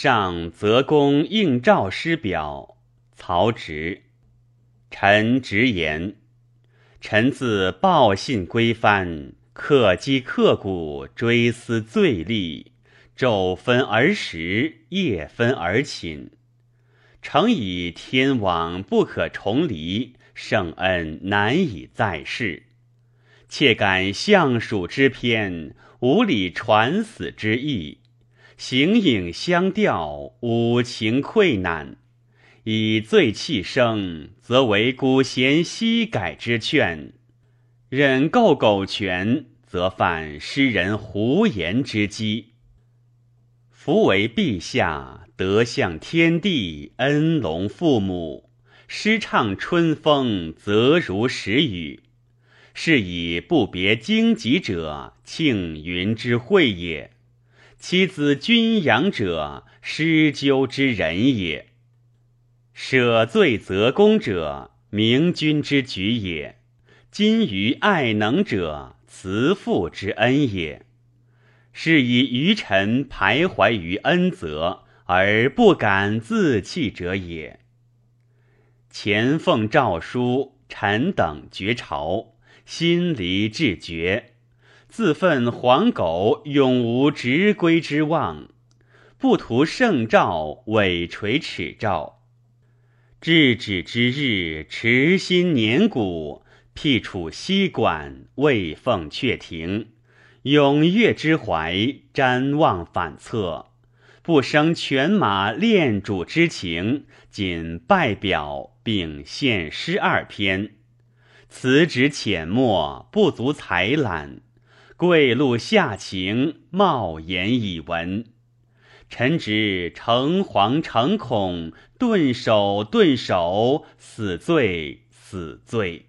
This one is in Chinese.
上则公应诏师表，曹植。臣直言，臣自报信归藩，克绩刻骨，追思罪历，昼分而食，夜分而寝。诚以天网不可重离，圣恩难以再世。切感相属之篇，无礼传死之意。形影相吊，五情溃难。以醉气生，则为古贤昔改之劝；忍构苟全，则犯诗人胡言之讥。夫为陛下，德向天地，恩隆父母，诗唱春风，则如时雨。是以不别荆棘者，庆云之会也。其子君养者，施灸之人也；舍罪则功者，明君之举也；今于爱能者，慈父之恩也。是以愚臣徘徊于恩泽，而不敢自弃者也。前奉诏书，臣等绝朝，心离志绝。自愤黄狗永无直归之望，不图圣诏，委垂耻诏。至止之日，持心年古，辟处西馆，未奉阙庭。踊跃之怀，瞻望反侧，不生犬马恋主之情，仅拜表，并献诗二篇。此旨浅墨，不足采览。贵露下情，冒言以闻。臣只诚惶诚恐，顿首顿首，死罪死罪。